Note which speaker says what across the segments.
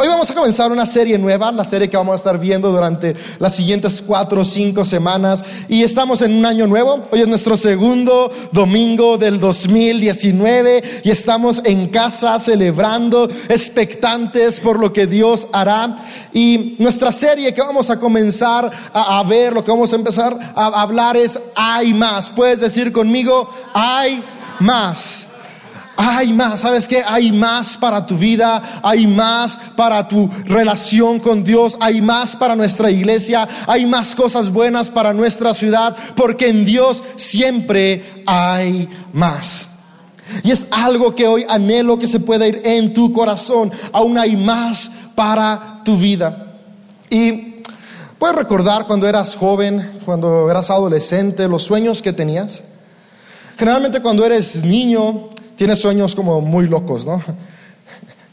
Speaker 1: hoy vamos a comenzar una serie nueva, la serie que vamos a estar viendo durante las siguientes cuatro o cinco semanas. Y estamos en un año nuevo. Hoy es nuestro segundo domingo del 2019 y estamos en casa celebrando, expectantes por lo que Dios hará. Y nuestra serie que vamos a comenzar a, ver, lo que vamos a empezar a hablar es hay más. Puedes decir conmigo, hay más. Hay más, ¿sabes qué? Hay más para tu vida, hay más para tu relación con Dios, hay más para nuestra iglesia, hay más cosas buenas para nuestra ciudad, porque en Dios siempre hay más. Y es algo que hoy anhelo que se pueda ir en tu corazón, aún hay más para tu vida. Y puedes recordar cuando eras joven, cuando eras adolescente, los sueños que tenías. Generalmente cuando eres niño, tienes sueños como muy locos, ¿no?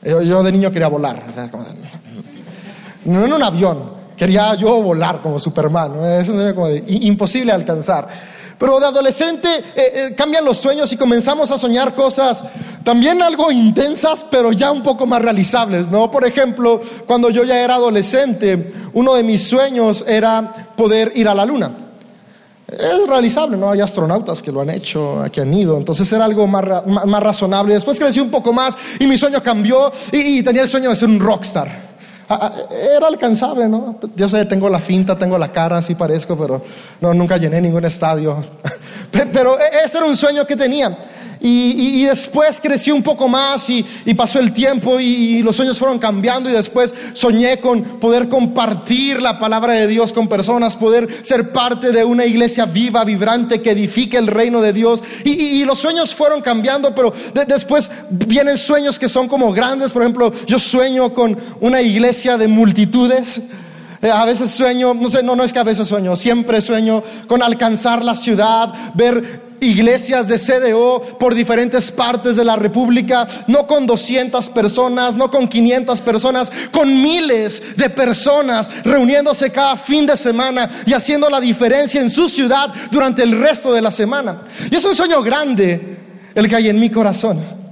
Speaker 1: Yo, de niño quería volar, no en un avión, quería yo volar como Superman, ¿no? Eso es como imposible alcanzar. Pero de adolescente eh, eh, cambian los sueños y comenzamos a soñar cosas también algo intensas, pero ya un poco más realizables, ¿no? Por ejemplo, cuando yo ya era adolescente, uno de mis sueños era poder ir a la luna es realizable, ¿no? Hay astronautas que lo han hecho, que han ido, entonces era algo más, más, razonable. Después crecí un poco más y mi sueño cambió y, tenía el sueño de ser un rockstar. Ah, ah, era alcanzable, ¿no? Yo sé, tengo la finta, tengo la cara, así parezco, pero no, nunca llené ningún estadio. Pero e, ese era un sueño que tenía. Y, después crecí un poco más y, pasó el tiempo y, los sueños fueron cambiando y después soñé con poder compartir la palabra de Dios con personas, poder ser parte de una iglesia viva, vibrante, que edifique el reino de Dios. Y, los sueños fueron cambiando, pero después vienen sueños que son como grandes. Por ejemplo, yo sueño con una iglesia de multitudes. Eh, a veces sueño, no sé, no es que a veces sueño, siempre sueño con alcanzar la ciudad, ver iglesias de CDO por diferentes partes de la República, no con 200 personas, no con 500 personas, con miles de personas reuniéndose cada fin de semana y haciendo la diferencia en su ciudad durante el resto de la semana. Y es un sueño grande el que hay en mi corazón.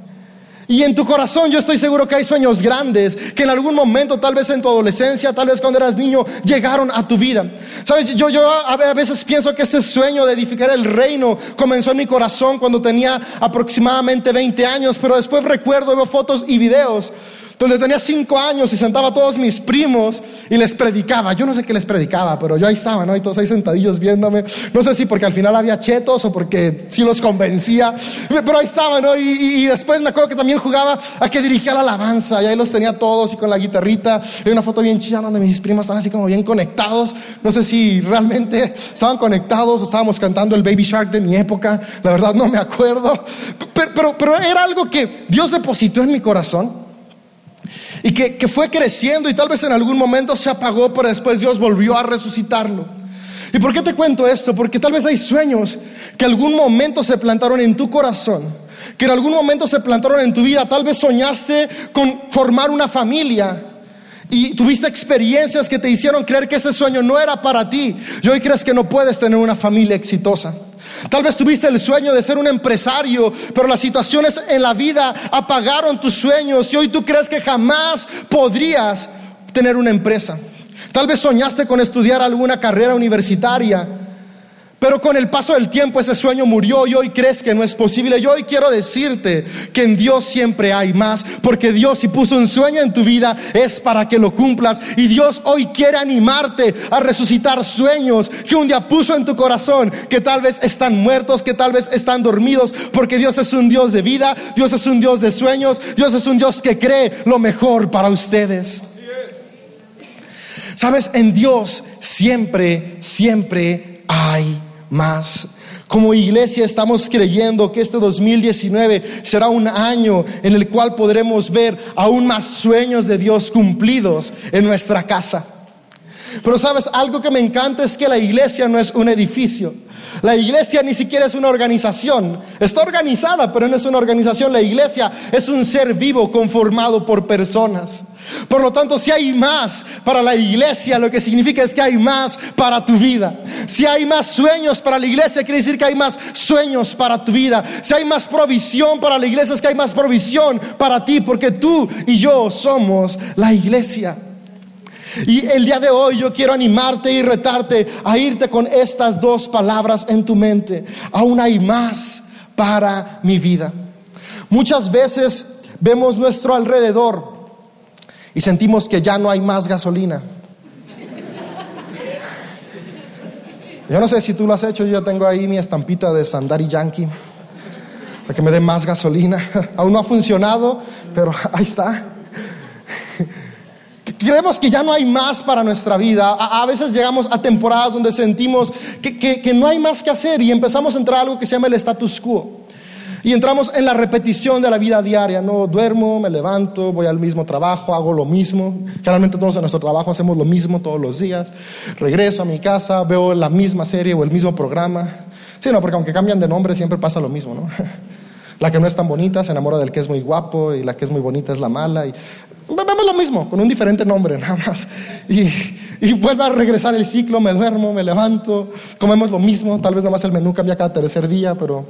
Speaker 1: Y en tu corazón yo estoy seguro que hay sueños grandes que en algún momento, tal vez en tu adolescencia, tal vez cuando eras niño, llegaron a tu vida. Sabes, yo, yo a veces pienso que este sueño de edificar el reino comenzó en mi corazón cuando tenía aproximadamente 20 años, pero después recuerdo, veo fotos y videos donde tenía cinco años y sentaba a todos mis primos y les predicaba. Yo no sé qué les predicaba, pero yo ahí estaba, ¿no? Y todos ahí sentadillos viéndome. No sé si porque al final había chetos o porque sí los convencía, pero ahí estaba, ¿no? Y, después me acuerdo que también jugaba a que dirigía la alabanza y ahí los tenía todos y con la guitarrita. Hay una foto bien chida donde mis primos están así como bien conectados. No sé si realmente estaban conectados o estábamos cantando el Baby Shark de mi época. La verdad no me acuerdo. pero, pero era algo que Dios depositó en mi corazón y que, fue creciendo y tal vez en algún momento se apagó, pero después Dios volvió a resucitarlo. ¿Y por qué te cuento esto? Porque tal vez hay sueños que algún momento se plantaron en tu corazón, que en algún momento se plantaron en tu vida. Tal vez soñaste con formar una familia y tuviste experiencias que te hicieron creer que ese sueño no era para ti. Y hoy crees que no puedes tener una familia exitosa. Tal vez tuviste el sueño de ser un empresario, pero las situaciones en la vida apagaron tus sueños y hoy tú crees que jamás podrías tener una empresa. Tal vez soñaste con estudiar alguna carrera universitaria pero con el paso del tiempo ese sueño murió y hoy crees que no es posible. Yo hoy quiero decirte que en Dios siempre hay más, porque Dios si puso un sueño en tu vida es para que lo cumplas. Y Dios hoy quiere animarte a resucitar sueños que un día puso en tu corazón, que tal vez están muertos, que tal vez están dormidos, porque Dios es un Dios de vida, Dios es un Dios de sueños, Dios es un Dios que cree lo mejor para ustedes. Sabes, en Dios siempre, siempre hay más. Como iglesia estamos creyendo que este 2019 será un año en el cual podremos ver aún más sueños de Dios cumplidos en nuestra casa. Pero sabes, algo que me encanta es que la iglesia no es un edificio. La iglesia ni siquiera es una organización. Está organizada, pero no es una organización. La iglesia es un ser vivo conformado por personas. Por lo tanto, si hay más para la iglesia, lo que significa es que hay más para tu vida. Si hay más sueños para la iglesia, quiere decir que hay más sueños para tu vida. Si hay más provisión para la iglesia, es que hay más provisión para ti, porque tú y yo somos la iglesia. Y el día de hoy yo quiero animarte y retarte a irte con estas dos palabras en tu mente. Aún hay más para mi vida. Muchas veces vemos nuestro alrededor y sentimos que ya no hay más gasolina. Yo no sé si tú lo has hecho, yo tengo ahí mi estampita de Sandari Yankee para que me dé más gasolina. Aún no ha funcionado, pero ahí está. Creemos que ya no hay más para nuestra vida. A, veces llegamos a temporadas donde sentimos que, que, no hay más que hacer y empezamos a entrar a algo que se llama el status quo. Y entramos en la repetición de la vida diaria, ¿no? Duermo, me levanto, voy al mismo trabajo, hago lo mismo. Generalmente todos en nuestro trabajo hacemos lo mismo todos los días. Regreso a mi casa, veo la misma serie o el mismo programa. Sí, no, porque aunque cambian de nombre siempre pasa lo mismo, ¿no? La que no es tan bonita se enamora del que es muy guapo y la que es muy bonita es la mala. Y vemos lo mismo, con un diferente nombre nada más. Y, y vuelve a regresar el ciclo, me duermo, me levanto, comemos lo mismo, tal vez nada más el menú cambia cada tercer día, pero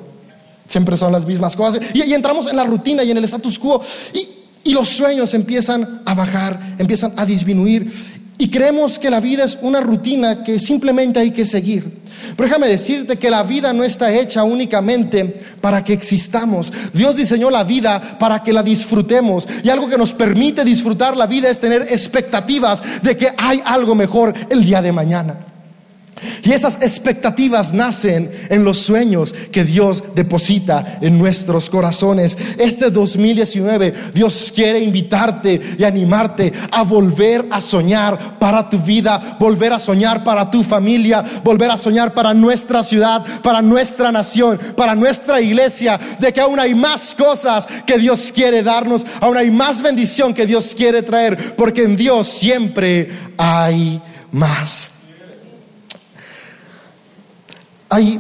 Speaker 1: siempre son las mismas cosas. Y, y entramos en la rutina y en el status quo. Y, y los sueños empiezan a bajar, empiezan a disminuir. Y creemos que la vida es una rutina que simplemente hay que seguir. Pero déjame decirte que la vida no está hecha únicamente para que existamos. Dios diseñó la vida para que la disfrutemos. Y algo que nos permite disfrutar la vida es tener expectativas de que hay algo mejor el día de mañana. Y esas expectativas nacen en los sueños que Dios deposita en nuestros corazones. Este 2019 Dios quiere invitarte y animarte a volver a soñar para tu vida, volver a soñar para tu familia, volver a soñar para nuestra ciudad, para nuestra nación, para nuestra iglesia, de que aún hay más cosas que Dios quiere darnos, aún hay más bendición que Dios quiere traer, porque en Dios siempre hay más. Hay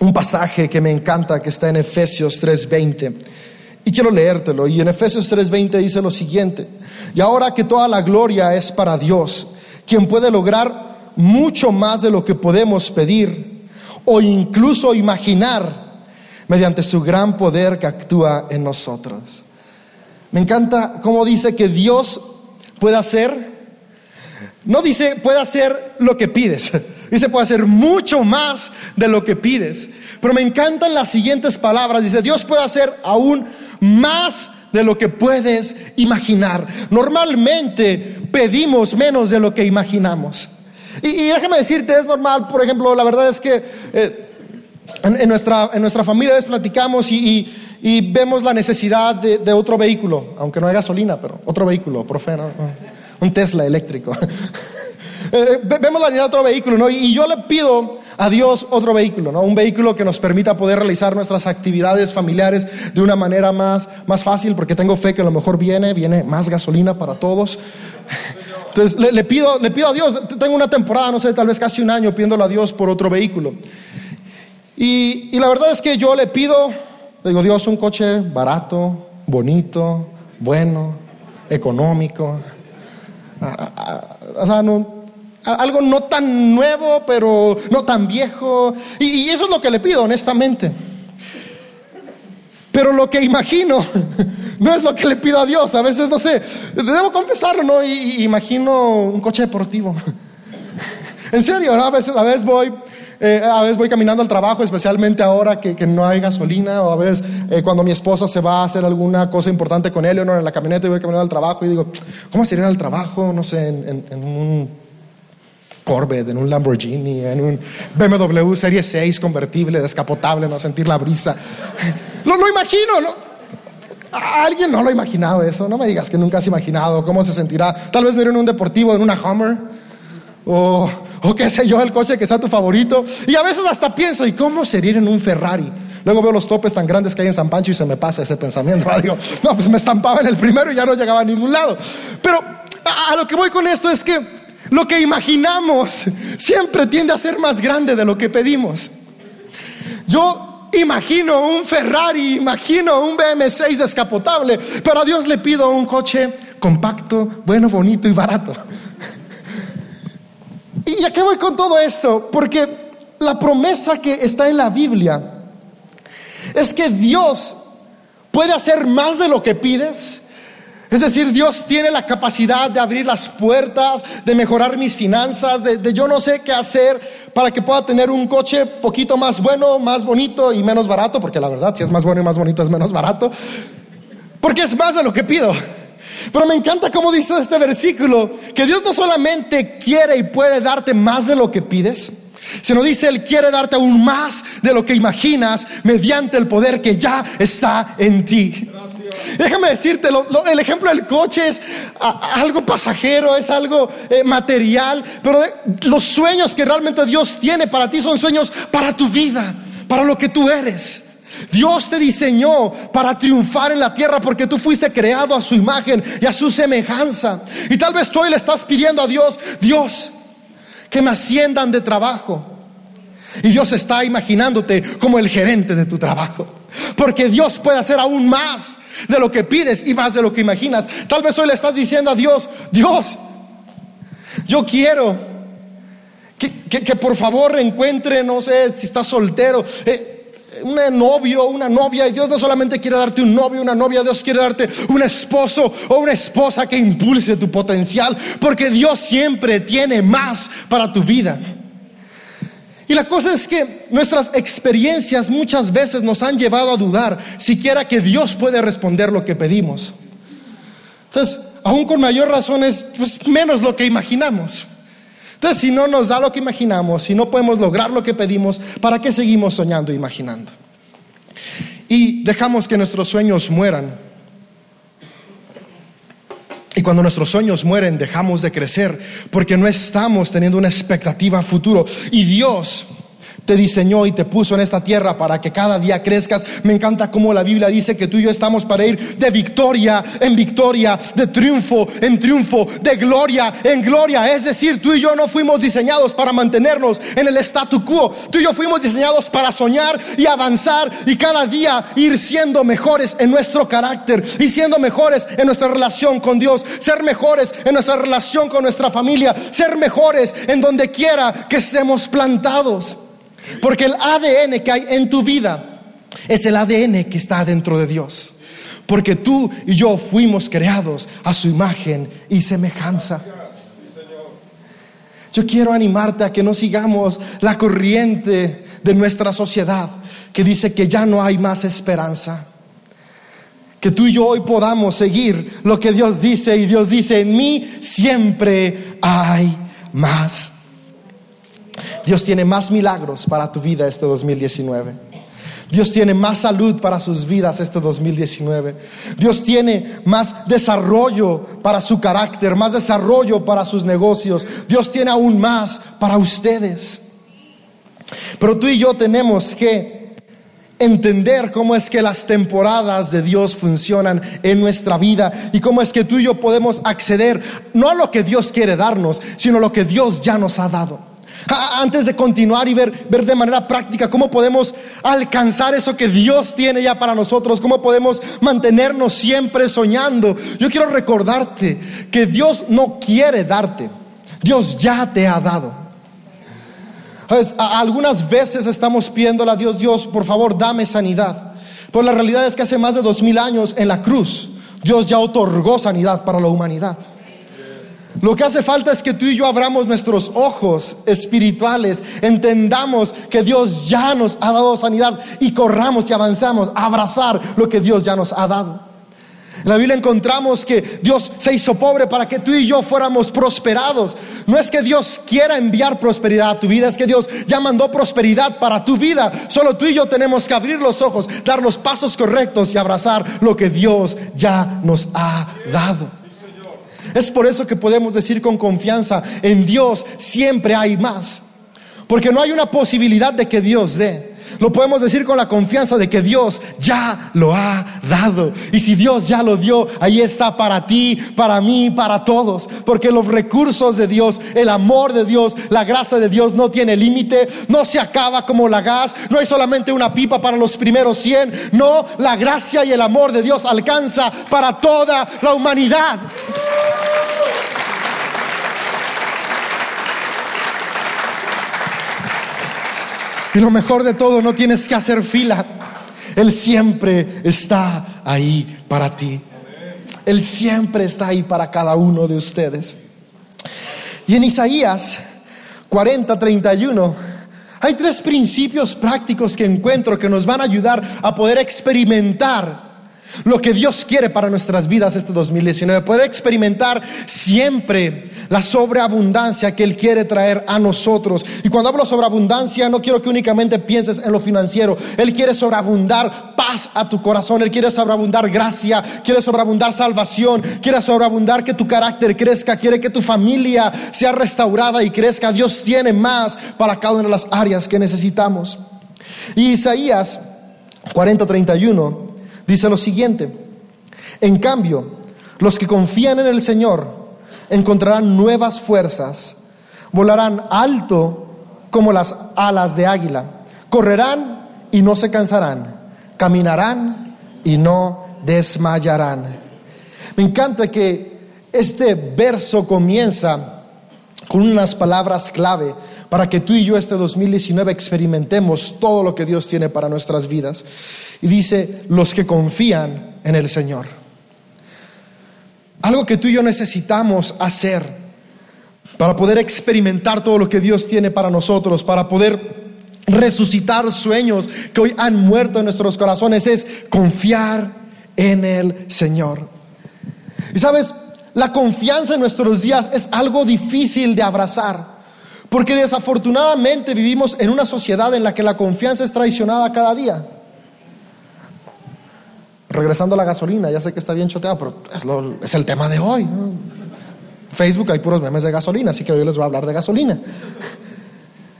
Speaker 1: un pasaje que me encanta que está en Efesios 3:20 y quiero leértelo. Y en Efesios 3:20 dice lo siguiente, y ahora que toda la gloria es para Dios, quien puede lograr mucho más de lo que podemos pedir o incluso imaginar mediante su gran poder que actúa en nosotros. Me encanta cómo dice que Dios puede hacer, no dice puede hacer lo que pides. Dice, puede hacer mucho más de lo que pides. Pero me encantan las siguientes palabras. Dice, Dios puede hacer aún más de lo que puedes imaginar. Normalmente pedimos menos de lo que imaginamos. Y, déjame decirte, es normal, por ejemplo, la verdad es que eh, en, nuestra, en nuestra familia a platicamos y, vemos la necesidad de, otro vehículo, aunque no hay gasolina, pero otro vehículo, profe, un Tesla eléctrico. Eh, vemos la unidad de otro vehículo, ¿no? Y yo le pido a Dios otro vehículo, ¿no? Un vehículo que nos permita poder realizar nuestras actividades familiares de una manera más, más fácil, porque tengo fe que a lo mejor viene, viene más gasolina para todos. Entonces le, pido, le pido a Dios, tengo una temporada, no sé, tal vez casi un año pidiéndole a Dios por otro vehículo. Y, y la verdad es que yo le pido, le digo, Dios, un coche barato, bonito, bueno, económico. O sea, no, algo no tan nuevo, pero no tan viejo. Y, eso es lo que le pido, honestamente. Pero lo que imagino no es lo que le pido a Dios. A veces, no sé, debo confesarlo, ¿no? Y, imagino un coche deportivo. en serio, A veces, a veces voy, eh, a veces voy caminando al trabajo, especialmente ahora que, no hay gasolina, o a veces eh, cuando mi esposa se va a hacer alguna cosa importante con él, no en la camioneta y voy caminando al trabajo y digo, ¿cómo sería al trabajo? No sé, en un Corvette, en un Lamborghini, en un BMW Serie 6 convertible, descapotable, no sentir la brisa. Lo, lo imagino, ¿no? ¿Alguien no lo ha imaginado eso? No me digas que nunca has imaginado cómo se sentirá. Tal vez no en un deportivo, en una Hummer. O, o qué sé yo, el coche que sea tu favorito. Y a veces hasta pienso, ¿y cómo sería en un Ferrari? Luego veo los topes tan grandes que hay en San Pancho y se me pasa ese pensamiento. No, pues me estampaba en el primero y ya no llegaba a ningún lado. Pero a lo que voy con esto es que lo que imaginamos siempre tiende a ser más grande de lo que pedimos. Yo imagino un Ferrari, imagino un BM6 descapotable, pero a Dios le pido un coche compacto, bueno, bonito y barato. ¿Y a qué voy con todo esto? Porque la promesa que está en la Biblia es que Dios puede hacer más de lo que pides. Es decir, Dios tiene la capacidad de abrir las puertas, de mejorar mis finanzas, de, yo no sé qué hacer para que pueda tener un coche poquito más bueno, más bonito y menos barato, porque la verdad, si es más bueno y más bonito es menos barato, porque es más de lo que pido. Pero me encanta cómo dice este versículo, que Dios no solamente quiere y puede darte más de lo que pides, sino dice, Él quiere darte aún más de lo que imaginas mediante el poder que ya está en ti. Déjame decirte, el ejemplo del coche es algo pasajero, es algo eh, material, pero los sueños que realmente Dios tiene para ti son sueños para tu vida, para lo que tú eres. Dios te diseñó para triunfar en la tierra porque tú fuiste creado a su imagen y a su semejanza. Y tal vez tú hoy le estás pidiendo a Dios, Dios, que me asciendan de trabajo. Y Dios está imaginándote como el gerente de tu trabajo. Porque Dios puede hacer aún más de lo que pides y más de lo que imaginas. Tal vez hoy le estás diciendo a Dios, Dios, yo quiero que, por favor encuentre, no sé si estás soltero, eh, un novio una novia. Y Dios no solamente quiere darte un novio, una novia, Dios quiere darte un esposo o una esposa que impulse tu potencial. Porque Dios siempre tiene más para tu vida. Y la cosa es que nuestras experiencias muchas veces nos han llevado a dudar siquiera que Dios puede responder lo que pedimos. Entonces, aún con mayor razón es pues, menos lo que imaginamos. Entonces, si no nos da lo que imaginamos, si no podemos lograr lo que pedimos, ¿para qué seguimos soñando e imaginando? Y dejamos que nuestros sueños mueran. Y cuando nuestros sueños mueren, dejamos de crecer porque no estamos teniendo una expectativa futuro. Y Dios te diseñó y te puso en esta tierra para que cada día crezcas. Me encanta cómo la Biblia dice que tú y yo estamos para ir de victoria en victoria, de triunfo en triunfo, de gloria en gloria. Es decir, tú y yo no fuimos diseñados para mantenernos en el statu quo. Tú y yo fuimos diseñados para soñar y avanzar y cada día ir siendo mejores en nuestro carácter y siendo mejores en nuestra relación con Dios, ser mejores en nuestra relación con nuestra familia, ser mejores en donde quiera que estemos plantados. Porque el ADN que hay en tu vida es el ADN que está dentro de Dios. Porque tú y yo fuimos creados a su imagen y semejanza. Yo quiero animarte a que no sigamos la corriente de nuestra sociedad que dice que ya no hay más esperanza. Que tú y yo hoy podamos seguir lo que Dios dice y Dios dice, en mí siempre hay más Dios tiene más milagros para tu vida este 2019. Dios tiene más salud para sus vidas este 2019. Dios tiene más desarrollo para su carácter, más desarrollo para sus negocios. Dios tiene aún más para ustedes. Pero tú y yo tenemos que entender cómo es que las temporadas de Dios funcionan en nuestra vida y cómo es que tú y yo podemos acceder no a lo que Dios quiere darnos, sino a lo que Dios ya nos ha dado. Antes de continuar y ver, ver de manera práctica cómo podemos alcanzar eso que Dios tiene ya para nosotros, cómo podemos mantenernos siempre soñando, yo quiero recordarte que Dios no quiere darte, Dios ya te ha dado. Algunas veces estamos pidiéndole a Dios, Dios, por favor, dame sanidad. Pero la realidad es que hace más de dos mil años en la cruz, Dios ya otorgó sanidad para la humanidad. Lo que hace falta es que tú y yo abramos nuestros ojos espirituales, entendamos que Dios ya nos ha dado sanidad y corramos y avanzamos a abrazar lo que Dios ya nos ha dado. En la Biblia encontramos que Dios se hizo pobre para que tú y yo fuéramos prosperados. No es que Dios quiera enviar prosperidad a tu vida, es que Dios ya mandó prosperidad para tu vida. Solo tú y yo tenemos que abrir los ojos, dar los pasos correctos y abrazar lo que Dios ya nos ha dado. Es por eso que podemos decir con confianza, en Dios siempre hay más. Porque no hay una posibilidad de que Dios dé. Lo podemos decir con la confianza de que Dios ya lo ha dado. Y si Dios ya lo dio, ahí está para ti, para mí, para todos. Porque los recursos de Dios, el amor de Dios, la gracia de Dios no tiene límite, no se acaba como la gas, no hay solamente una pipa para los primeros 100. No, la gracia y el amor de Dios alcanza para toda la humanidad. Y lo mejor de todo, no tienes que hacer fila. Él siempre está ahí para ti. Él siempre está ahí para cada uno de ustedes. Y en Isaías 40, 31, hay tres principios prácticos que encuentro que nos van a ayudar a poder experimentar lo que Dios quiere para nuestras vidas este 2019, poder experimentar siempre la sobreabundancia que Él quiere traer a nosotros. Y cuando hablo sobre abundancia, no quiero que únicamente pienses en lo financiero. Él quiere sobreabundar paz a tu corazón, Él quiere sobreabundar gracia, quiere sobreabundar salvación, quiere sobreabundar que tu carácter crezca, quiere que tu familia sea restaurada y crezca. Dios tiene más para cada una de las áreas que necesitamos. Y Isaías 40:31 dice lo siguiente, en cambio, los que confían en el Señor encontrarán nuevas fuerzas, volarán alto como las alas de águila, correrán y no se cansarán, caminarán y no desmayarán. Me encanta que este verso comienza con unas palabras clave para que tú y yo este 2019 experimentemos todo lo que Dios tiene para nuestras vidas. Y dice, los que confían en el Señor. Algo que tú y yo necesitamos hacer para poder experimentar todo lo que Dios tiene para nosotros, para poder resucitar sueños que hoy han muerto en nuestros corazones, es confiar en el Señor. Y sabes, la confianza en nuestros días es algo difícil de abrazar, porque desafortunadamente vivimos en una sociedad en la que la confianza es traicionada cada día. Regresando a la gasolina, ya sé que está bien choteado, pero es, el tema de hoy. Facebook hay puros memes de gasolina, así que hoy les voy a hablar de gasolina.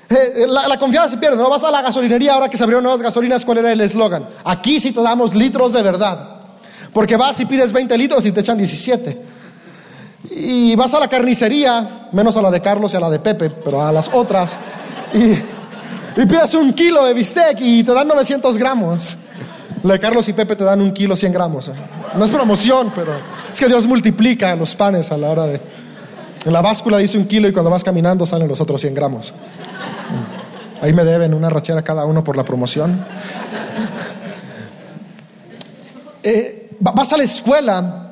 Speaker 1: Eh, eh, la, la, confianza se pierde. No vas a la gasolinería ahora que se abrieron nuevas gasolinas. ¿Cuál era el eslogan? Aquí sí te damos litros de verdad. Porque vas y pides 20 litros y te echan 17. Y vas a la carnicería, menos a la de Carlos y a la de Pepe, pero a las otras, y, pides un kilo de bistec y te dan 900 gramos. La de Carlos y Pepe te dan un kilo 100 gramos. ¿eh? No es promoción, pero es que Dios multiplica los panes a la hora de... En la báscula dice un kilo y cuando vas caminando salen los otros 100 gramos. Ahí me deben una rachera cada uno por la promoción. Eh, vas a la escuela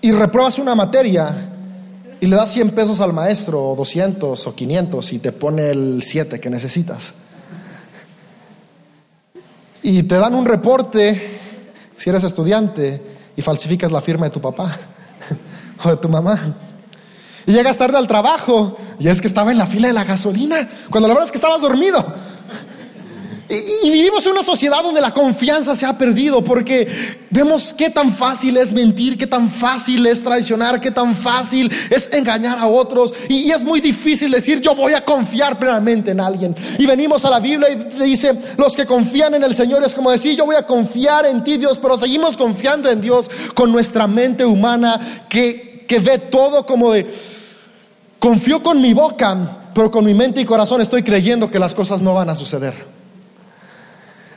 Speaker 1: y repruebas una materia y le das 100 pesos al maestro, o 200 o 500 y te pone el 7 que necesitas. Y te dan un reporte, si eres estudiante, y falsificas la firma de tu papá o de tu mamá. Y llegas tarde al trabajo y es que estaba en la fila de la gasolina, cuando la verdad es que estabas dormido. Y, vivimos en una sociedad donde la confianza se ha perdido porque vemos qué tan fácil es mentir, qué tan fácil es traicionar, qué tan fácil es engañar a otros. Y, es muy difícil decir yo voy a confiar plenamente en alguien. Y venimos a la Biblia y dice, los que confían en el Señor es como decir yo voy a confiar en ti Dios, pero seguimos confiando en Dios con nuestra mente humana que, que ve todo como de, confío con mi boca, pero con mi mente y corazón estoy creyendo que las cosas no van a suceder.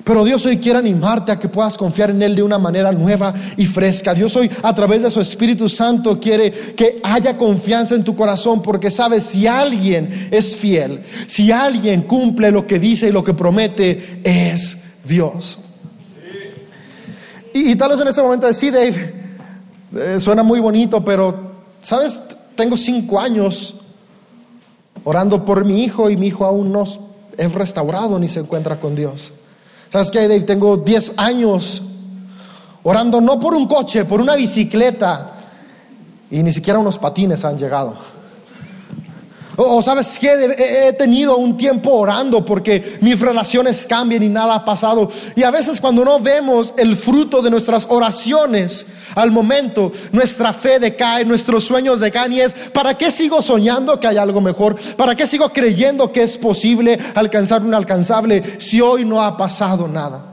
Speaker 1: Pero Dios hoy quiere animarte a que puedas confiar en Él de una manera nueva y fresca. Dios hoy a través de su Espíritu Santo quiere que haya confianza en tu corazón porque sabes si alguien es fiel, si alguien cumple lo que dice y lo que promete, es Dios. Y, tal vez en este momento decir, Dave, eh, suena muy bonito, pero, ¿sabes? Tengo cinco años orando por mi hijo y mi hijo aún no es restaurado ni se encuentra con Dios. ¿Sabes qué, Dave? Tengo 10 años orando no por un coche, por una bicicleta. Y ni siquiera unos patines han llegado. O, sabes que he tenido un tiempo orando porque mis relaciones cambian y nada ha pasado. Y a veces cuando no vemos el fruto de nuestras oraciones al momento, nuestra fe decae, nuestros sueños decaen y es, ¿para qué sigo soñando que hay algo mejor? ¿Para qué sigo creyendo que es posible alcanzar un alcanzable si hoy no ha pasado nada?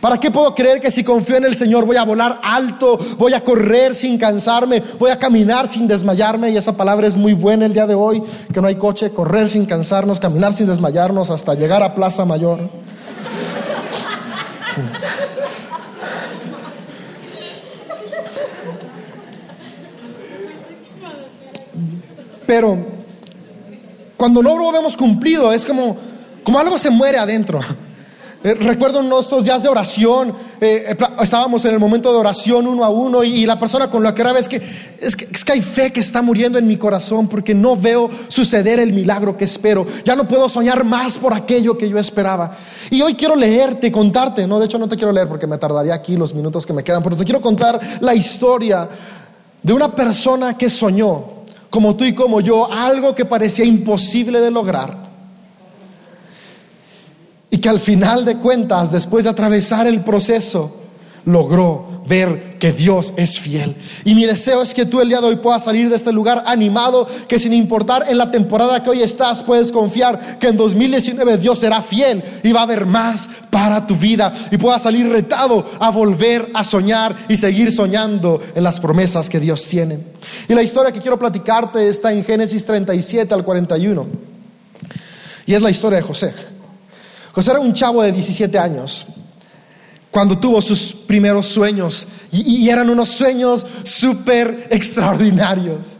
Speaker 1: ¿Para qué puedo creer que si confío en el Señor voy a volar alto, voy a correr sin cansarme, voy a caminar sin desmayarme? Y esa palabra es muy buena el día de hoy, que no hay coche, correr sin cansarnos, caminar sin desmayarnos hasta llegar a Plaza Mayor. Pero cuando no lo vemos cumplido, es como, como algo se muere adentro. Eh, recuerdo nuestros días de oración, eh, eh, estábamos en el momento de oración uno a uno y, la persona con la que era es que, es que, es que hay fe que está muriendo en mi corazón porque no veo suceder el milagro que espero. Ya no puedo soñar más por aquello que yo esperaba. Y hoy quiero leerte, contarte, no, de hecho no te quiero leer porque me tardaría aquí los minutos que me quedan, pero te quiero contar la historia de una persona que soñó, como tú y como yo, algo que parecía imposible de lograr y que al final de cuentas, después de atravesar el proceso, logró ver que Dios es fiel. Y mi deseo es que tú el día de hoy puedas salir de este lugar animado, que sin importar en la temporada que hoy estás, puedes confiar que en 2019 Dios será fiel y va a haber más para tu vida y puedas salir retado a volver a soñar y seguir soñando en las promesas que Dios tiene. Y la historia que quiero platicarte está en Génesis 37 al 41. Y es la historia de José. José era un chavo de 17 años cuando tuvo sus primeros sueños y, eran unos sueños súper extraordinarios.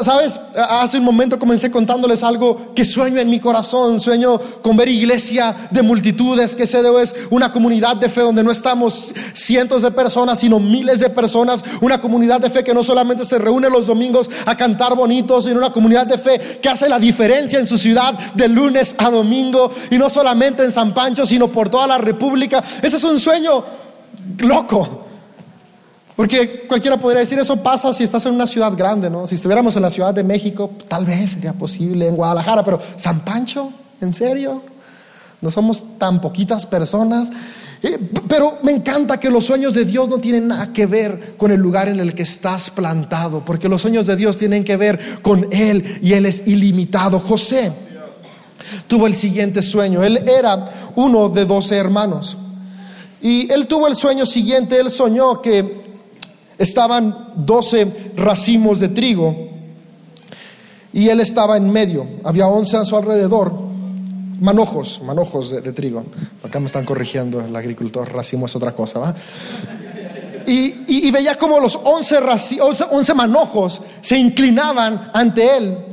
Speaker 1: Sabes, hace un momento comencé contándoles algo que sueño en mi corazón, sueño con ver iglesia de multitudes, que se es una comunidad de fe donde no estamos cientos de personas, sino miles de personas, una comunidad de fe que no solamente se reúne los domingos a cantar bonitos, sino una comunidad de fe que hace la diferencia en su ciudad de lunes a domingo y no solamente en San Pancho, sino por toda la República. Ese es un sueño loco. Porque cualquiera podría decir, eso pasa si estás en una ciudad grande, ¿no? Si estuviéramos en la Ciudad de México, tal vez sería posible, en Guadalajara, pero San Pancho, ¿en serio? No somos tan poquitas personas. Eh, pero me encanta que los sueños de Dios no tienen nada que ver con el lugar en el que estás plantado, porque los sueños de Dios tienen que ver con Él y Él es ilimitado. José tuvo el siguiente sueño. Él era uno de doce hermanos. Y él tuvo el sueño siguiente, él soñó que estaban doce racimos de trigo y él estaba en medio. Había once a su alrededor, manojos, manojos de, trigo. Acá me están corrigiendo, el agricultor, racimo es otra cosa, ¿va? Y, veía como los once, once manojos se inclinaban ante él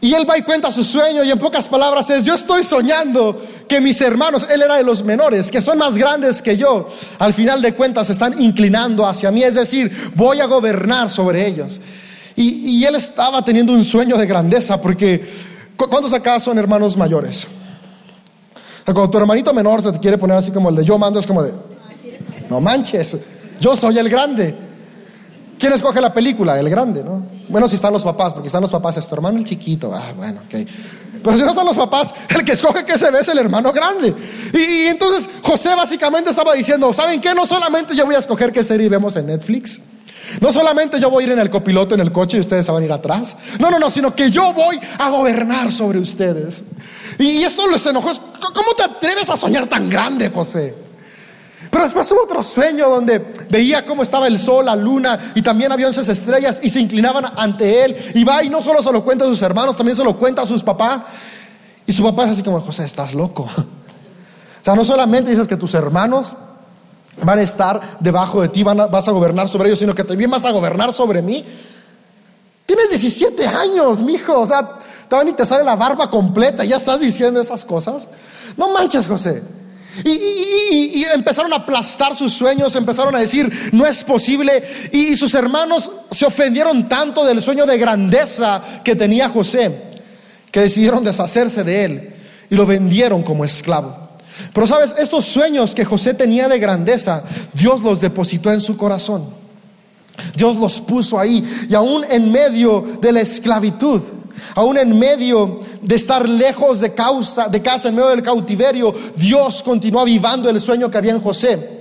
Speaker 1: y él va y cuenta su sueño y en pocas palabras es, yo estoy soñando que mis hermanos, él era de los menores, que son más grandes que yo, al final de cuentas están inclinando hacia mí, es decir, voy a gobernar sobre ellos. Y, él estaba teniendo un sueño de grandeza porque ¿cuántos acá son hermanos mayores? Cuando tu hermanito menor se te quiere poner así como el de yo mando, es como de, no manches, yo soy el grande. ¿Quién escoge la película? El grande, ¿no? Bueno, si están los papás, porque están los papás, es tu hermano el chiquito. Ah, bueno, ok. Pero si no están los papás, el que escoge que se ve es el hermano grande. Y, entonces José básicamente estaba diciendo, ¿saben qué? No solamente yo voy a escoger qué serie vemos en Netflix. No solamente yo voy a ir en el copiloto, en el coche y ustedes van a ir atrás. No, no, no, sino que yo voy a gobernar sobre ustedes. Y esto les enojó. ¿Cómo te atreves a soñar tan grande, José? Pero después tuvo otro sueño donde veía cómo estaba el sol, la luna y también había once estrellas y se inclinaban ante él. Y va y no solo se lo cuenta a sus hermanos, también se lo cuenta a sus papás. Y su papá es así como, José, estás loco. O sea, no solamente dices que tus hermanos van a estar debajo de ti, vas a gobernar sobre ellos, sino que también vas a gobernar sobre mí. Tienes 17 años, mijo. O sea, todavía ni te sale la barba completa, ya estás diciendo esas cosas. No manches, José. Y, empezaron a aplastar sus sueños, empezaron a decir, no es posible. Y, sus hermanos se ofendieron tanto del sueño de grandeza que tenía José, que decidieron deshacerse de él y lo vendieron como esclavo. Pero sabes, estos sueños que José tenía de grandeza, Dios los depositó en su corazón. Dios los puso ahí y aún en medio de la esclavitud, Aún en medio de estar lejos de, causa, de casa, en medio del cautiverio, Dios continuó avivando el sueño que había en José.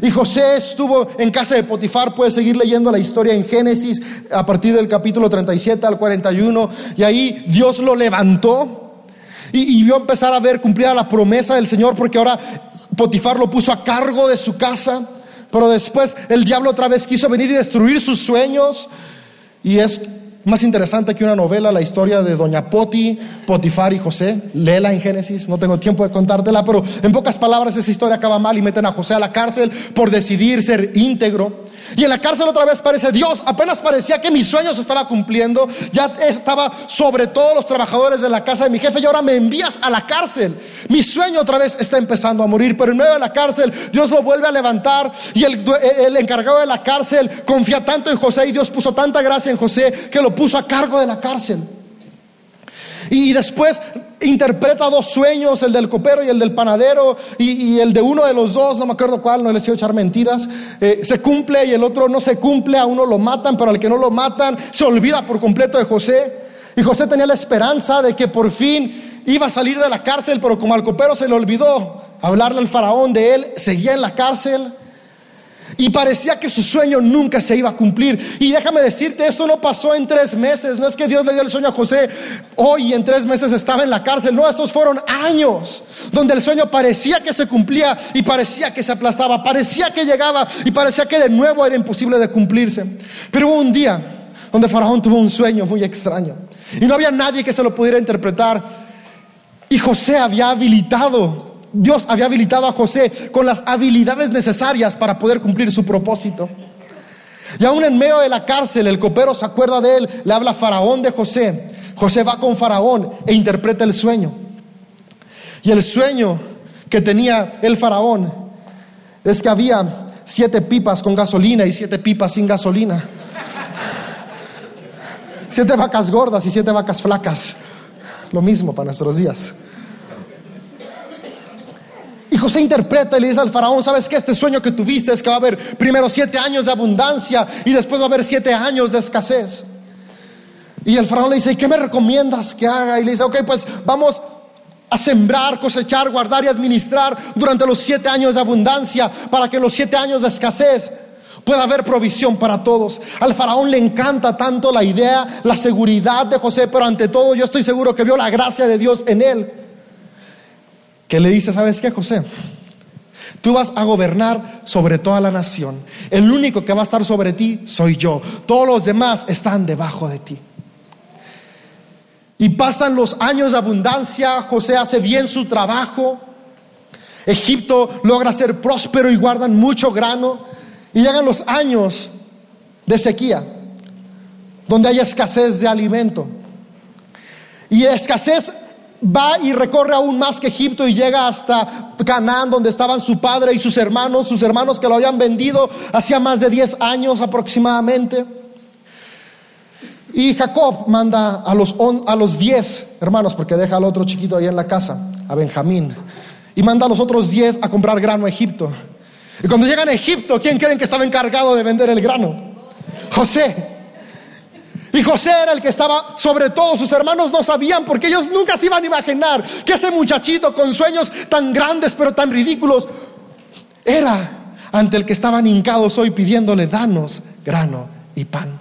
Speaker 1: Y José estuvo en casa de Potifar, puedes seguir leyendo la historia en Génesis a partir del capítulo 37 al 41, y ahí Dios lo levantó y, vio empezar a ver cumplida la promesa del Señor, porque ahora Potifar lo puso a cargo de su casa, pero después el diablo otra vez quiso venir y destruir sus sueños, y es más interesante que una novela, la historia de Doña Poti, Potifar y José. Léela en Génesis, no tengo tiempo de contártela, pero en pocas palabras esa historia acaba mal y meten a José a la cárcel por decidir ser íntegro. Y en la cárcel otra vez parece Dios, apenas parecía que mis sueños estaba cumpliendo, ya estaba sobre todos los trabajadores de la casa de mi jefe y ahora me envías a la cárcel. Mi sueño otra vez está empezando a morir, pero en medio de la cárcel Dios lo vuelve a levantar y el, el encargado de la cárcel confía tanto en José y Dios puso tanta gracia en José que lo puso a cargo de la cárcel. Y después interpreta dos sueños, el del copero y el del panadero, y, el de uno de los dos, no me acuerdo cuál, no les quiero echar mentiras, eh, se cumple y el otro no se cumple, a uno lo matan, pero al que no lo matan se olvida por completo de José. Y José tenía la esperanza de que por fin iba a salir de la cárcel, pero como al copero se le olvidó hablarle al faraón de él, seguía en la cárcel. Y parecía que su sueño nunca se iba a cumplir. Y déjame decirte, esto no pasó en tres meses. No es que Dios le dio el sueño a José hoy en tres meses estaba en la cárcel. No, estos fueron años donde el sueño parecía que se cumplía y parecía que se aplastaba. Parecía que llegaba y parecía que de nuevo era imposible de cumplirse. Pero hubo un día donde Faraón tuvo un sueño muy extraño. Y no había nadie que se lo pudiera interpretar. Y José había habilitado Dios había habilitado a José con las habilidades necesarias para poder cumplir su propósito. Y aún en medio de la cárcel, el copero se acuerda de él, le habla Faraón de José. José va con Faraón e interpreta el sueño. Y el sueño que tenía el Faraón es que había siete pipas con gasolina y siete pipas sin gasolina. siete vacas gordas y siete vacas flacas. Lo mismo para nuestros días. José interpreta y le dice al faraón, ¿sabes qué? Este sueño que tuviste es que va a haber primero siete años de abundancia y después va a haber siete años de escasez. Y el faraón le dice, ¿y qué me recomiendas que haga? Y le dice, ok, pues vamos a sembrar, cosechar, guardar y administrar durante los siete años de abundancia para que en los siete años de escasez pueda haber provisión para todos. Al faraón le encanta tanto la idea, la seguridad de José, pero ante todo yo estoy seguro que vio la gracia de Dios en él que le dice, ¿sabes qué, José? Tú vas a gobernar sobre toda la nación. El único que va a estar sobre ti soy yo. Todos los demás están debajo de ti. Y pasan los años de abundancia, José hace bien su trabajo, Egipto logra ser próspero y guardan mucho grano, y llegan los años de sequía, donde hay escasez de alimento. Y escasez va y recorre aún más que Egipto y llega hasta Canaán, donde estaban su padre y sus hermanos, sus hermanos que lo habían vendido hacía más de 10 años aproximadamente. Y Jacob manda a los, a los 10 hermanos, porque deja al otro chiquito ahí en la casa, a Benjamín, y manda a los otros 10 a comprar grano a Egipto. Y cuando llegan a Egipto, ¿quién creen que estaba encargado de vender el grano? José. Y José era el que estaba sobre todo. Sus hermanos no sabían porque ellos nunca se iban a imaginar que ese muchachito con sueños tan grandes pero tan ridículos era ante el que estaban hincados hoy pidiéndole danos grano y pan.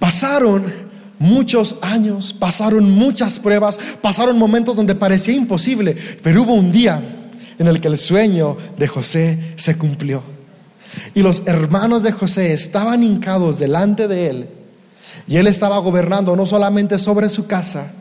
Speaker 1: Pasaron muchos años, pasaron muchas pruebas, pasaron momentos donde parecía imposible, pero hubo un día en el que el sueño de José se cumplió. Y los hermanos de José estaban hincados delante de él. Y él estaba gobernando no solamente sobre su casa,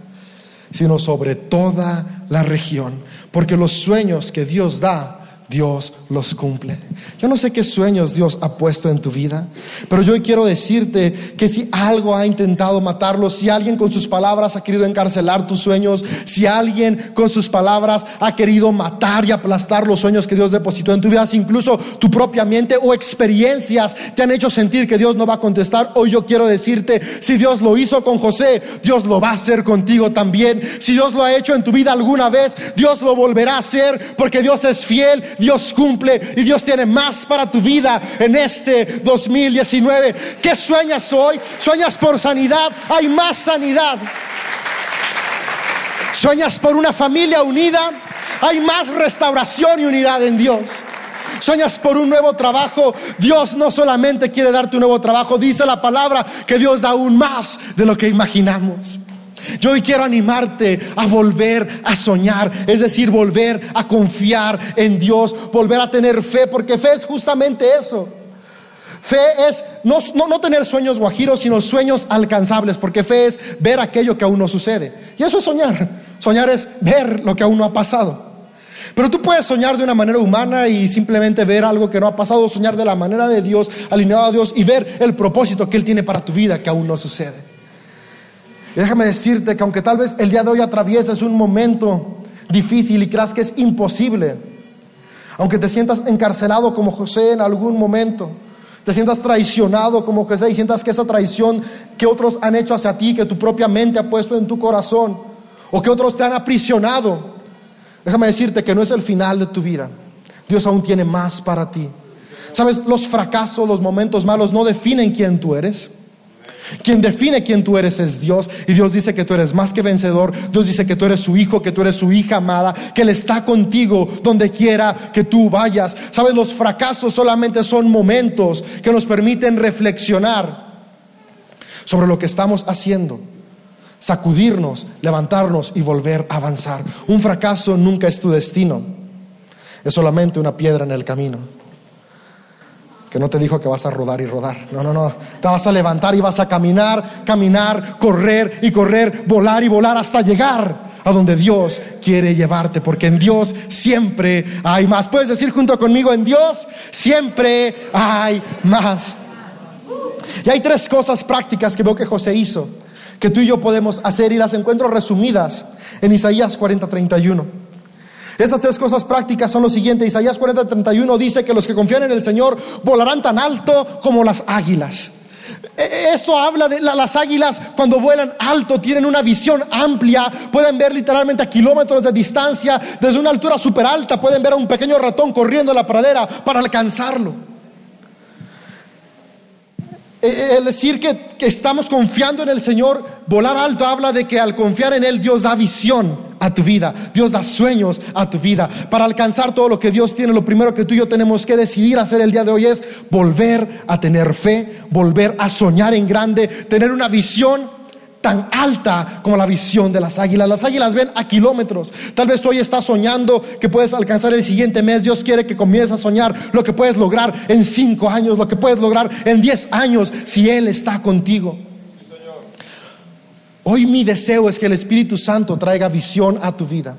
Speaker 1: sino sobre toda la región. Porque los sueños que Dios da Dios los cumple. Yo no sé qué sueños Dios ha puesto en tu vida, pero yo quiero decirte que si algo ha intentado matarlos, si alguien con sus palabras ha querido encarcelar tus sueños, si alguien con sus palabras ha querido matar y aplastar los sueños que Dios depositó en tu vida, si incluso tu propia mente o experiencias te han hecho sentir que Dios no va a contestar, hoy yo quiero decirte, si Dios lo hizo con José, Dios lo va a hacer contigo también. Si Dios lo ha hecho en tu vida alguna vez, Dios lo volverá a hacer porque Dios es fiel Dios cumple y Dios tiene más para tu vida en este 2019. ¿Qué sueñas hoy? ¿Sueñas por sanidad? Hay más sanidad. ¿Sueñas por una familia unida? Hay más restauración y unidad en Dios. Sueñas por un nuevo trabajo. Dios no solamente quiere darte un nuevo trabajo, dice la palabra que Dios da aún más de lo que imaginamos. Yo hoy quiero animarte a volver a soñar, es decir, volver a confiar en Dios, volver a tener fe, porque fe es justamente eso. Fe es no, no, tener sueños guajiros, sino sueños alcanzables, porque fe es ver aquello que aún no sucede. Y eso es soñar. Soñar es ver lo que aún no ha pasado. Pero tú puedes soñar de una manera humana y simplemente ver algo que no ha pasado, soñar de la manera de Dios, alineado a Dios y ver el propósito que Él tiene para tu vida que aún no sucede. Déjame decirte que aunque tal vez el día de hoy atravieses un momento difícil y creas que es imposible, aunque te sientas encarcelado como José en algún momento, te sientas traicionado como José y sientas que esa traición que otros han hecho hacia ti, que tu propia mente ha puesto en tu corazón, o que otros te han aprisionado, Déjame decirte que no es el final de tu vida. Dios aún tiene más para ti. Sabes, los fracasos, los momentos malos no definen quién tú eres. Quien define quién tú eres es Dios. Y Dios dice que tú eres más que vencedor. Dios dice que tú eres su hijo, que tú eres su hija amada, que Él está contigo donde quiera que tú vayas. Sabes, los fracasos solamente son momentos que nos permiten reflexionar sobre lo que estamos haciendo sacudirnos, levantarnos y volver a avanzar. Un fracaso nunca es tu destino, es solamente una piedra en el camino. Que no te dijo que vas a rodar y rodar. No, no, no. Te vas a levantar y vas a caminar, caminar, correr y correr, volar y volar hasta llegar a donde Dios quiere llevarte, porque en Dios siempre hay más. Puedes decir junto conmigo, en Dios siempre hay más. Y hay tres cosas prácticas que veo que José hizo que tú y yo podemos hacer y las encuentro resumidas en Isaías 40:31. Estas tres cosas prácticas son lo siguiente. Isaías 40:31 dice que los que confían en el Señor volarán tan alto como las águilas. E, e, esto habla de las águilas cuando vuelan alto, tienen una visión amplia, pueden ver literalmente a kilómetros de distancia, desde una altura súper alta, pueden ver a un pequeño ratón corriendo en la pradera para alcanzarlo. Eh, el decir que, estamos confiando en el Señor, volar alto habla de que al confiar en Él Dios da visión a tu vida, Dios da sueños a tu vida. Para alcanzar todo lo que Dios tiene, lo primero que tú y yo tenemos que decidir hacer el día de hoy es volver a tener fe, volver a soñar en grande, tener una visión tan alta como la visión de las águilas. Las águilas ven a kilómetros. Tal vez tú hoy estás soñando que puedes alcanzar el siguiente mes. Dios quiere que comiences a soñar lo que puedes lograr en cinco años, lo que puedes lograr en diez años si Él está contigo. Hoy mi deseo es que el Espíritu Santo traiga visión a tu vida,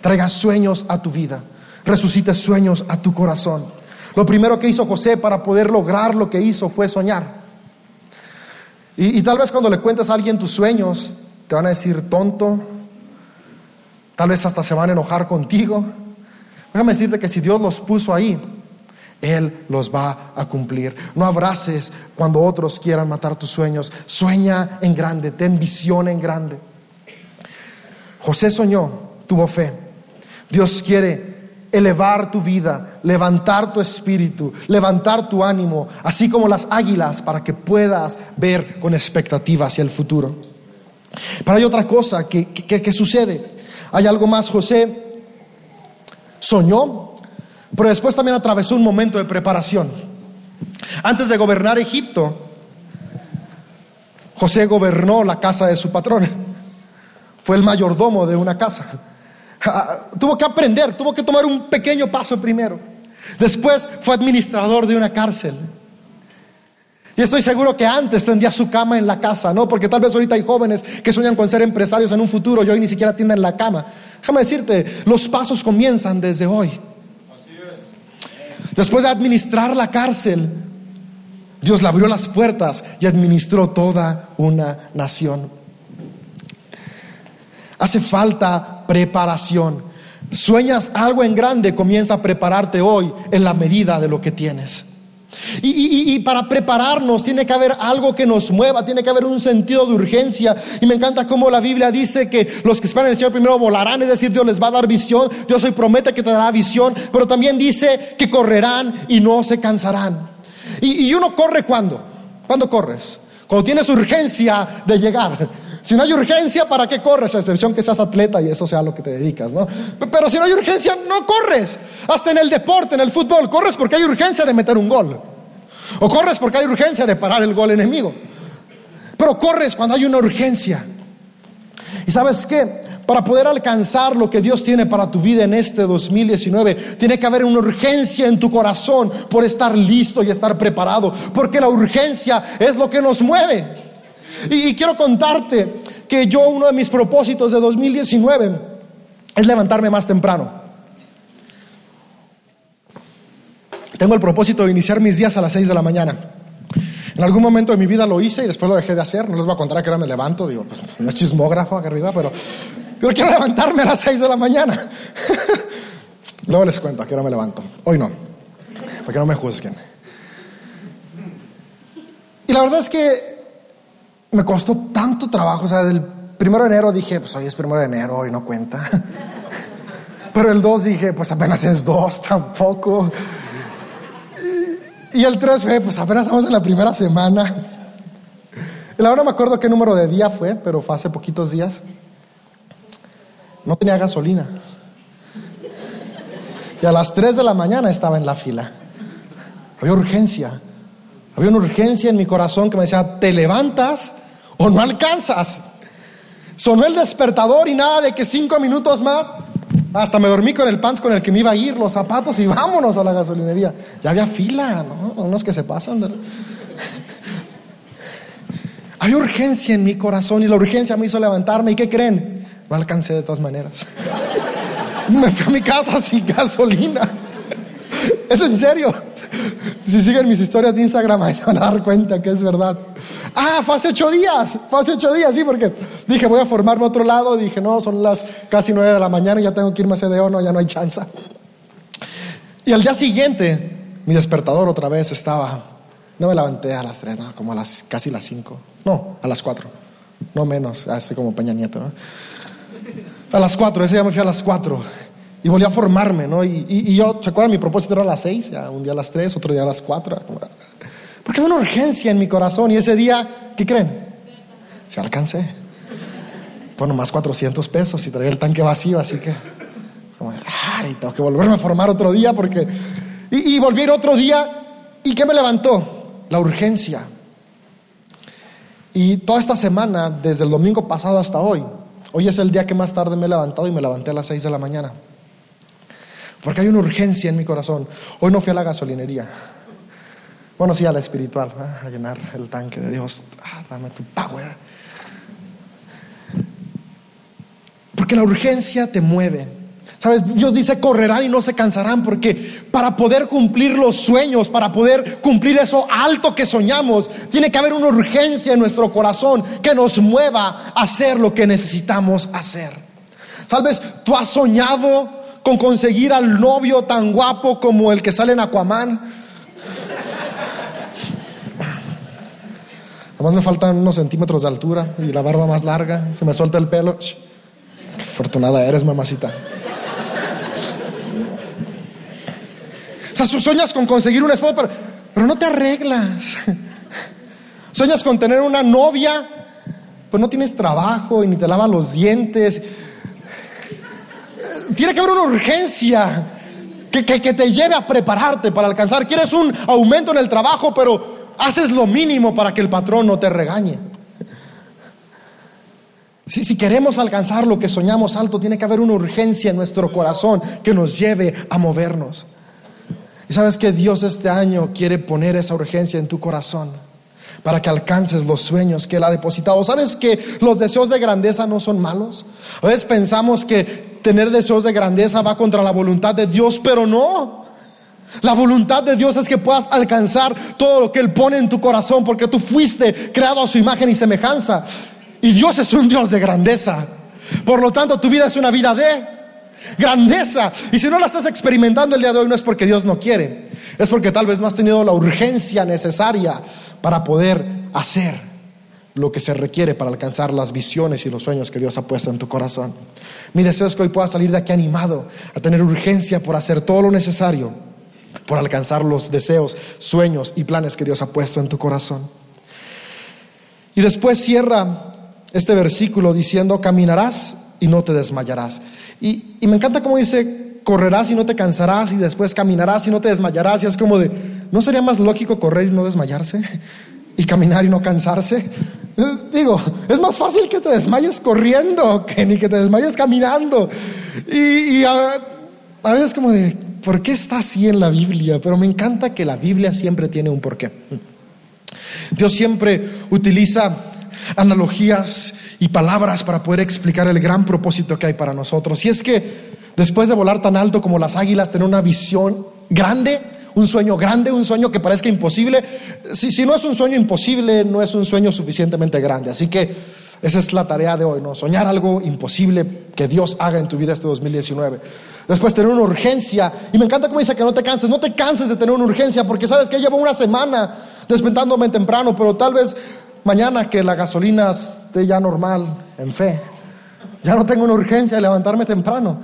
Speaker 1: traiga sueños a tu vida, resucite sueños a tu corazón. Lo primero que hizo José para poder lograr lo que hizo fue soñar. Y, tal vez cuando le cuentes a alguien tus sueños, te van a decir tonto, tal vez hasta se van a enojar contigo. Déjame decirte que si Dios los puso ahí, Él los va a cumplir. No abraces cuando otros quieran matar tus sueños. Sueña en grande, ten visión en grande. José soñó, tuvo fe. Dios quiere elevar tu vida, levantar tu espíritu, levantar tu ánimo, así como las águilas, para que puedas ver con expectativa hacia el futuro. Pero hay otra cosa que, que, sucede. Hay algo más, José soñó, pero después también atravesó un momento de preparación. Antes de gobernar Egipto, José gobernó la casa de su patrón. Fue el mayordomo de una casa. Ah, tuvo que aprender, tuvo que tomar un pequeño paso primero. Después fue administrador de una cárcel. Y estoy seguro que antes tendía su cama en la casa, ¿no? Porque tal vez ahorita hay jóvenes que sueñan con ser empresarios en un futuro y hoy ni siquiera tienden la cama. Déjame decirte, los pasos comienzan desde hoy. Después de administrar la cárcel, Dios le abrió las puertas y administró toda una nación. Hace falta preparación. Sueñas algo en grande, comienza a prepararte hoy en la medida de lo que tienes. Y, para prepararnos tiene que haber algo que nos mueva, tiene que haber un sentido de urgencia. Y me encanta cómo la Biblia dice que los que esperan el Señor primero volarán, es decir, Dios les va a dar visión, Dios hoy promete que te dará visión, pero también dice que correrán y no se cansarán. Y, y uno corre cuando, ¿cuándo corres? Cuando tienes urgencia de llegar. Si no hay urgencia, ¿para qué corres? A excepción que seas atleta y eso sea lo que te dedicas, ¿no? Pero si no hay urgencia, no corres. Hasta en el deporte, en el fútbol, corres porque hay urgencia de meter un gol. O corres porque hay urgencia de parar el gol enemigo. Pero corres cuando hay una urgencia. ¿Y sabes qué? Para poder alcanzar lo que Dios tiene para tu vida en este 2019, tiene que haber una urgencia en tu corazón por estar listo y estar preparado. Porque la urgencia es lo que nos mueve. Y, quiero contarte que yo uno de mis propósitos de 2019 es levantarme más temprano. Tengo el propósito de iniciar mis días a las 6 de la mañana. En algún momento de mi vida lo hice y después lo dejé de hacer. No les voy a contar a qué hora me levanto. Digo, pues no es chismógrafo acá arriba, pero, pero quiero levantarme a las 6 de la mañana. Luego les cuento a qué hora me levanto. Hoy no, para que no me juzguen. Y la verdad es que me costó tanto trabajo, o sea, del primero de enero dije, pues hoy es primero de enero, hoy no cuenta. Pero el 2 dije, pues apenas es 2, tampoco. Y el 3 fue, pues apenas estamos en la primera semana. Y ahora me acuerdo qué número de día fue, pero fue hace poquitos días. No tenía gasolina. Y a las 3 de la mañana estaba en la fila. Había urgencia. Había una urgencia en mi corazón que me decía, te levantas o no alcanzas. Sonó el despertador y nada de que cinco minutos más. Hasta me dormí con el pants con el que me iba a ir, los zapatos y vámonos a la gasolinería. Ya había fila, ¿no? Unos que se pasan. Hay urgencia en mi corazón y la urgencia me hizo levantarme. ¿Y qué creen? No alcancé de todas maneras. me fui a mi casa sin gasolina. Es en serio. Si siguen mis historias de Instagram, se van a dar cuenta que es verdad. Ah, fue hace ocho días, fue hace ocho días, sí, porque dije voy a formarme otro lado. Dije, no, son las casi nueve de la mañana y ya tengo que irme a CDO, no, ya no hay chance. Y al día siguiente, mi despertador otra vez estaba. No me levanté a las tres, no, como a las casi las cinco. No, a las cuatro. No menos, así como Peña Nieto. A las cuatro, ese día me fui a las cuatro. Y volví a formarme, ¿no? Y, yo, ¿se acuerdan? Mi propósito era a las seis, un día a las tres, otro día a las cuatro. Porque había una urgencia en mi corazón y ese día, ¿qué creen? Se alcancé. Bueno, más 400 pesos y traía el tanque vacío, así que, ay, tengo que volverme a formar otro día porque... Y, volví otro día y ¿qué me levantó? La urgencia. Y toda esta semana, desde el domingo pasado hasta hoy, hoy es el día que más tarde me he levantado y me levanté a las 6 de la mañana. Porque hay una urgencia en mi corazón. Hoy no fui a la gasolinería. Bueno, sí, a la espiritual, a llenar el tanque de Dios. Ah, dame tu power. Porque la urgencia te mueve. Sabes, Dios dice correrán y no se cansarán porque para poder cumplir los sueños, para poder cumplir eso alto que soñamos, tiene que haber una urgencia en nuestro corazón que nos mueva a hacer lo que necesitamos hacer. Sabes, tú has soñado con conseguir al novio tan guapo como el que sale en Aquaman. Además me faltan unos centímetros de altura y la barba más larga, se me suelta el pelo. Qué afortunada eres, mamacita. O sea, sueñas con conseguir un esposo, pero, pero no te arreglas. Sueñas con tener una novia, pero no tienes trabajo y ni te lavas los dientes tiene que haber una urgencia que, te lleve a prepararte para alcanzar. Quieres un aumento en el trabajo, pero haces lo mínimo para que el patrón no te regañe. Si, si, queremos alcanzar lo que soñamos alto, tiene que haber una urgencia en nuestro corazón que nos lleve a movernos. Y sabes que Dios este año quiere poner esa urgencia en tu corazón para que alcances los sueños que Él ha depositado. ¿Sabes que los deseos de grandeza no son malos? A veces pensamos que tener deseos de grandeza va contra la voluntad de Dios, pero no. La voluntad de Dios es que puedas alcanzar todo lo que Él pone en tu corazón, porque tú fuiste creado a su imagen y semejanza. Y Dios es un Dios de grandeza. Por lo tanto, tu vida es una vida de grandeza. Y si no la estás experimentando el día de hoy no es porque Dios no quiere, es porque tal vez no has tenido la urgencia necesaria para poder hacer lo que se requiere para alcanzar las visiones y los sueños que Dios ha puesto en tu corazón. Mi deseo es que hoy puedas salir de aquí animado, a tener urgencia por hacer todo lo necesario, por alcanzar los deseos, sueños y planes que Dios ha puesto en tu corazón. Y después cierra este versículo diciendo, caminarás y no te desmayarás. Y, me encanta cómo dice, correrás y no te cansarás y después caminarás y no te desmayarás. Y es como de, ¿no sería más lógico correr y no desmayarse? Y caminar y no cansarse. Digo, es más fácil que te desmayes corriendo que ni que te desmayes caminando. Y, a, a, veces como de, ¿por qué está así en la Biblia? Pero me encanta que la Biblia siempre tiene un porqué. Dios siempre utiliza analogías y palabras para poder explicar el gran propósito que hay para nosotros. Y es que después de volar tan alto como las águilas, tener una visión grande, un sueño grande, un sueño que parezca imposible. Si, si no es un sueño imposible, no es un sueño suficientemente grande. Así que esa es la tarea de hoy, ¿no? Soñar algo imposible que Dios haga en tu vida este 2019. Después tener una urgencia. Y me encanta cómo dice que no te canses. No te canses de tener una urgencia porque sabes que llevo una semana despertándome temprano, pero tal vez mañana que la gasolina esté ya normal, en fe. Ya no tengo una urgencia de levantarme temprano.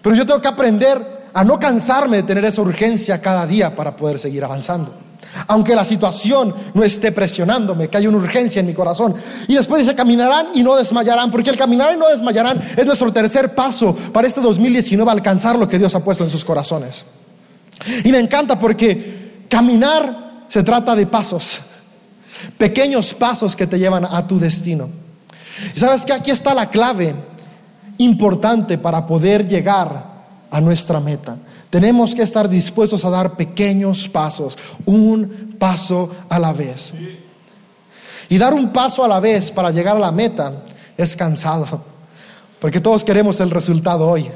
Speaker 1: Pero yo tengo que aprender a no cansarme de tener esa urgencia cada día para poder seguir avanzando. Aunque la situación no esté presionándome, que hay una urgencia en mi corazón. Y después dice, caminarán y no desmayarán, porque el caminar y no desmayarán es nuestro tercer paso para este 2019 alcanzar lo que Dios ha puesto en sus corazones. Y me encanta porque caminar se trata de pasos, pequeños pasos que te llevan a tu destino. Y sabes que aquí está la clave importante para poder llegar a nuestra meta. Tenemos que estar dispuestos a dar pequeños pasos, un paso a la vez. Y dar un paso a la vez para llegar a la meta es cansado, porque todos queremos el resultado hoy.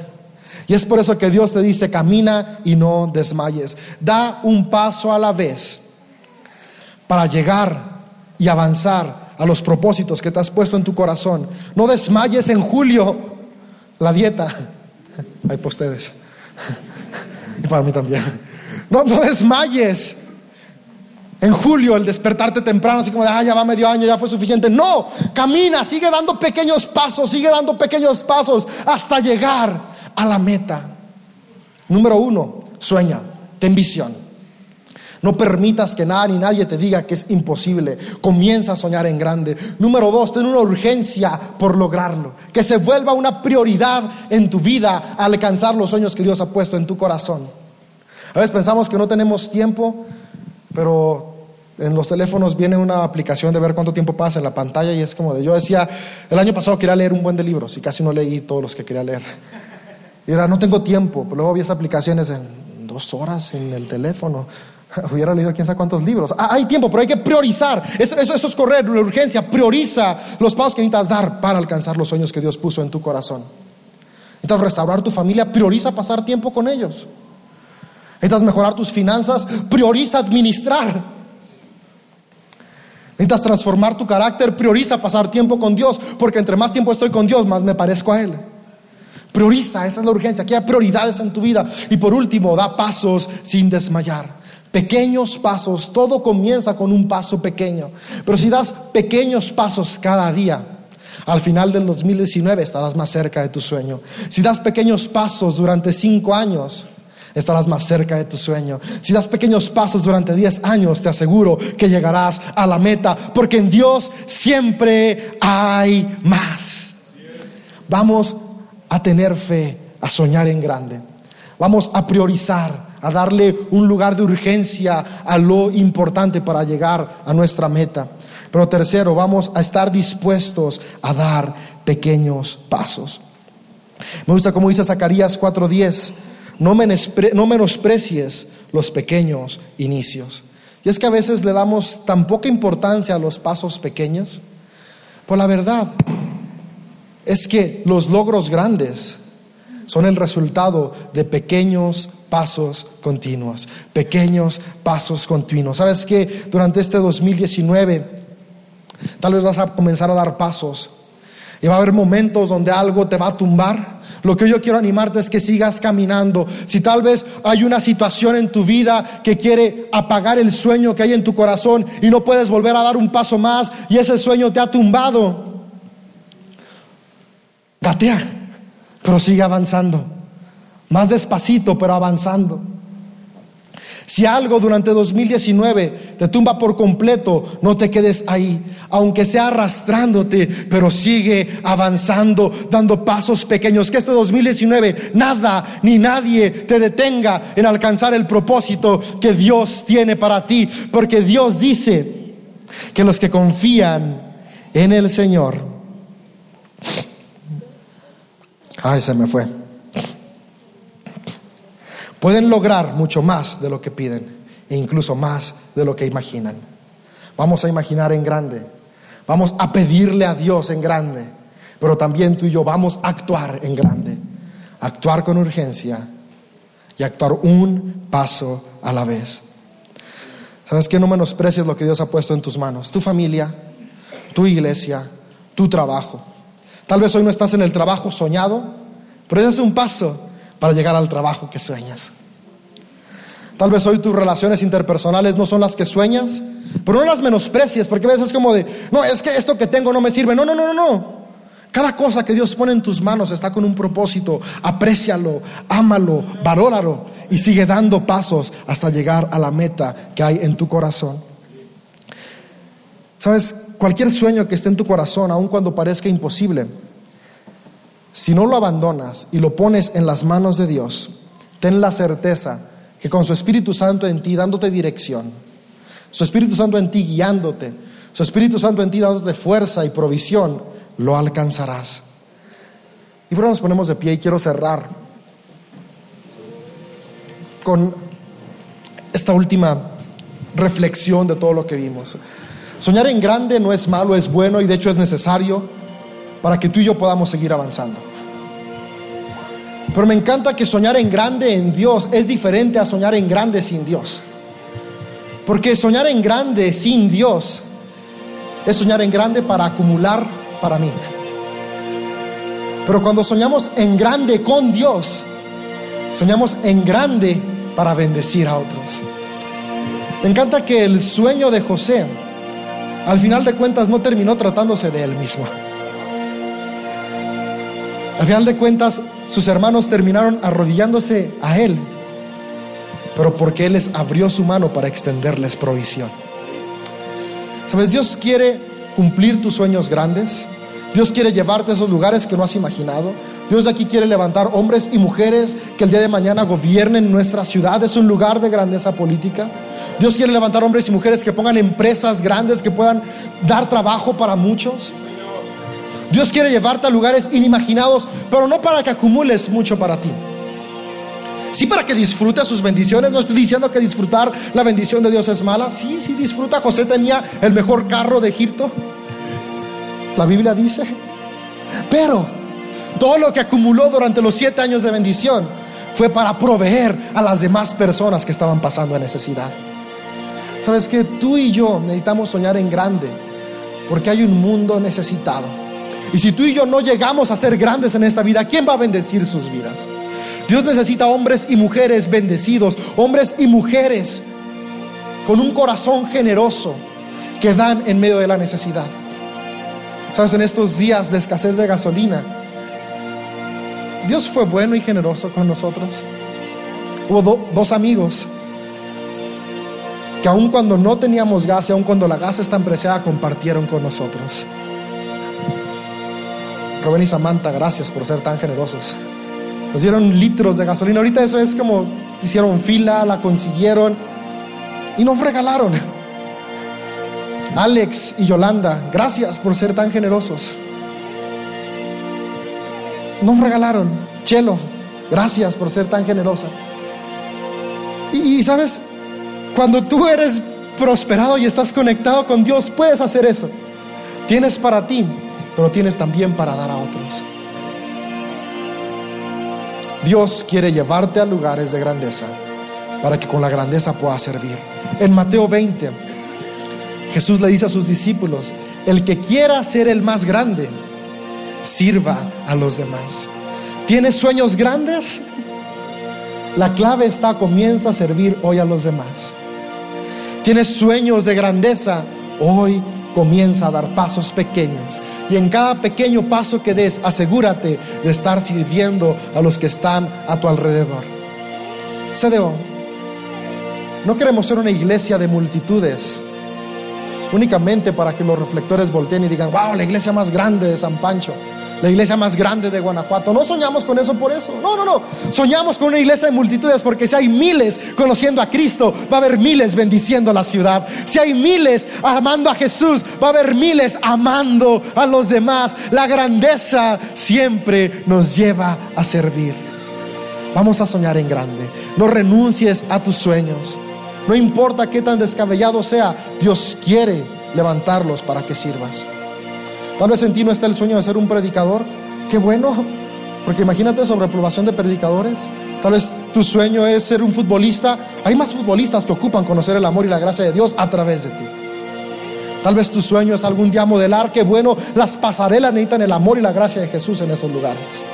Speaker 1: Y es por eso que Dios te dice, camina y no desmayes. Da un paso a la vez para llegar y avanzar a los propósitos que te has puesto en tu corazón. No desmayes en julio la dieta. Hay para ustedes. y para mí también. No, no desmayes. En julio, el despertarte temprano, así como de, ah, ya va medio año, ya fue suficiente. No, camina, sigue dando pequeños pasos, sigue dando pequeños pasos hasta llegar a la meta. Número uno, sueña, ten visión. No permitas que nada ni nadie te diga que es imposible. Comienza a soñar en grande. Número dos, ten una urgencia por lograrlo. Que se vuelva una prioridad en tu vida alcanzar los sueños que Dios ha puesto en tu corazón. A veces pensamos que no tenemos tiempo, pero en los teléfonos viene una aplicación de ver cuánto tiempo pasa en la pantalla y es como de, yo decía, el año pasado quería leer un buen de libros y casi no leí todos los que quería leer. Y era, no tengo tiempo, pero luego vi esas aplicaciones en dos horas en el teléfono. Hubiera leído quién sabe cuántos libros. Ah, hay tiempo, pero hay que priorizar. Eso, eso, es correr, la urgencia. Prioriza los pasos que necesitas dar para alcanzar los sueños que Dios puso en tu corazón. Necesitas restaurar tu familia, prioriza pasar tiempo con ellos. Necesitas mejorar tus finanzas, prioriza administrar. Necesitas transformar tu carácter, prioriza pasar tiempo con Dios, porque entre más tiempo estoy con Dios, más me parezco a Él. Prioriza, esa es la urgencia, que hay prioridades en tu vida. Y por último, da pasos sin desmayar. Pequeños pasos, todo comienza con un paso pequeño. Pero si das pequeños pasos cada día, al final del 2019 estarás más cerca de tu sueño. Si das pequeños pasos durante cinco años, estarás más cerca de tu sueño. Si das pequeños pasos durante diez años, te aseguro que llegarás a la meta, porque en Dios siempre hay más. Vamos a tener fe, a soñar en grande. Vamos a priorizar a darle un lugar de urgencia a lo importante para llegar a nuestra meta. Pero tercero, vamos a estar dispuestos a dar pequeños pasos. Me gusta como dice Zacarías 4:10, no, no menosprecies los pequeños inicios. Y es que a veces le damos tan poca importancia a los pasos pequeños. Por la verdad es que los logros grandes son el resultado de pequeños pasos continuos, pequeños pasos continuos. ¿Sabes que Durante este 2019 tal vez vas a comenzar a dar pasos y va a haber momentos donde algo te va a tumbar, Lo que yo quiero animarte es que sigas caminando. Si tal vez hay una situación en tu vida que quiere apagar el sueño que hay en tu corazón y no puedes volver a dar un paso más y ese sueño te ha tumbado, gatea, pero sigue avanzando. Más despacito, pero avanzando. Si algo durante 2019 te tumba por completo, no te quedes ahí, aunque sea arrastrándote, pero sigue avanzando, dando pasos pequeños. Que este 2019 nada ni nadie te detenga en alcanzar el propósito que Dios tiene para ti, porque Dios dice que los que confían en el Señor, ay, se me fue pueden lograr mucho más de lo que piden e incluso más de lo que imaginan. Vamos a imaginar en grande, vamos a pedirle a Dios en grande, pero también tú y yo vamos a actuar en grande, actuar con urgencia y actuar un paso a la vez. ¿Sabes que No menosprecies lo que Dios ha puesto en tus manos, tu familia, tu iglesia, tu trabajo. Tal vez hoy no estás en el trabajo soñado, pero es un paso para llegar al trabajo que sueñas. Tal vez hoy tus relaciones interpersonales no son las que sueñas, pero no las menosprecies, porque a veces es como de, no, es que esto que tengo no me sirve. No, no, no, no, no. Cada cosa que Dios pone en tus manos está con un propósito. Aprécialo, ámalo, valóralo y sigue dando pasos hasta llegar a la meta que hay en tu corazón. Sabes, cualquier sueño que esté en tu corazón, aun cuando parezca imposible, si no lo abandonas y lo pones en las manos de Dios, ten la certeza que con su Espíritu Santo en ti dándote dirección, su Espíritu Santo en ti guiándote, su Espíritu Santo en ti dándote fuerza y provisión, lo alcanzarás. Y ahora nos ponemos de pie y quiero cerrar con esta última reflexión de todo lo que vimos. Soñar en grande no es malo, es bueno y de hecho es necesario para que tú y yo podamos seguir avanzando. Pero me encanta que soñar en grande en Dios es diferente a soñar en grande sin Dios. Porque soñar en grande sin Dios es soñar en grande para acumular para mí. Pero cuando soñamos en grande con Dios, soñamos en grande para bendecir a otros. Me encanta que el sueño de José, al final de cuentas, no terminó tratándose de él mismo. Al final de cuentas, sus hermanos terminaron arrodillándose a él, pero porque él les abrió su mano para extenderles provisión. Sabes, Dios quiere cumplir tus sueños grandes. Dios quiere llevarte a esos lugares que no has imaginado. Dios de aquí quiere levantar hombres y mujeres que el día de mañana gobiernen nuestra ciudad. Es un lugar de grandeza política. Dios quiere levantar hombres y mujeres que pongan empresas grandes que puedan dar trabajo para muchos. Dios quiere llevarte a lugares inimaginados, pero no para que acumules mucho para ti. Sí para que disfrutes sus bendiciones. No estoy diciendo que disfrutar la bendición de Dios es mala. Sí, sí disfruta. José tenía el mejor carro de Egipto. La Biblia dice. Pero todo lo que acumuló durante los siete años de bendición fue para proveer a las demás personas que estaban pasando necesidad. Sabes que tú y yo necesitamos soñar en grande porque hay un mundo necesitado. Y si tú y yo no llegamos a ser grandes en esta vida, ¿quién va a bendecir sus vidas? Dios necesita hombres y mujeres bendecidos, hombres y mujeres con un corazón generoso que dan en medio de la necesidad. Sabes, en estos días de escasez de gasolina, Dios fue bueno y generoso con nosotros. Hubo dos amigos que aun cuando no teníamos gas y aun cuando la gas está preciada, compartieron con nosotros. Rubén y Samantha, gracias por ser tan generosos. Nos dieron litros de gasolina. Ahorita eso es como hicieron fila, la consiguieron y nos regalaron. Alex y Yolanda, gracias por ser tan generosos. Nos regalaron. Chelo, gracias por ser tan generosa. Y, y sabes, cuando tú eres prosperado y estás conectado con Dios, puedes hacer eso. Tienes para ti pero tienes también para dar a otros. Dios quiere llevarte a lugares de grandeza para que con la grandeza puedas servir. En Mateo 20, Jesús le dice a sus discípulos, el que quiera ser el más grande, sirva a los demás. ¿Tienes sueños grandes? La clave está, comienza a servir hoy a los demás. ¿Tienes sueños de grandeza? Hoy comienza a dar pasos pequeños. Y en cada pequeño paso que des, asegúrate de estar sirviendo a los que están a tu alrededor. CDO, no queremos ser una iglesia de multitudes, únicamente para que los reflectores volteen y digan, wow, la iglesia más grande de San Pancho la iglesia más grande de Guanajuato. No soñamos con eso por eso. No, no, no. Soñamos con una iglesia de multitudes porque si hay miles conociendo a Cristo, va a haber miles bendiciendo la ciudad. Si hay miles amando a Jesús, va a haber miles amando a los demás. La grandeza siempre nos lleva a servir. Vamos a soñar en grande. No renuncies a tus sueños. No importa qué tan descabellado sea, Dios quiere levantarlos para que sirvas. Tal vez en ti no está el sueño de ser un predicador. Qué bueno, porque imagínate sobreprobación de predicadores. Tal vez tu sueño es ser un futbolista. Hay más futbolistas que ocupan conocer el amor y la gracia de Dios a través de ti. Tal vez tu sueño es algún día modelar. Qué bueno, las pasarelas necesitan el amor y la gracia de Jesús en esos lugares.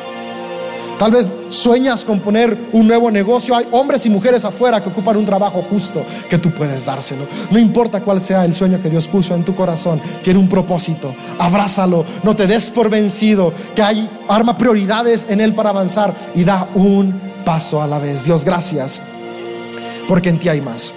Speaker 1: Tal vez sueñas con poner un nuevo negocio. Hay hombres y mujeres afuera que ocupan un trabajo justo que tú puedes dárselo. No importa cuál sea el sueño que Dios puso en tu corazón, tiene un propósito. Abrázalo, no te des por vencido, que hay arma prioridades en él para avanzar y da un paso a la vez. Dios, gracias, porque en ti hay más.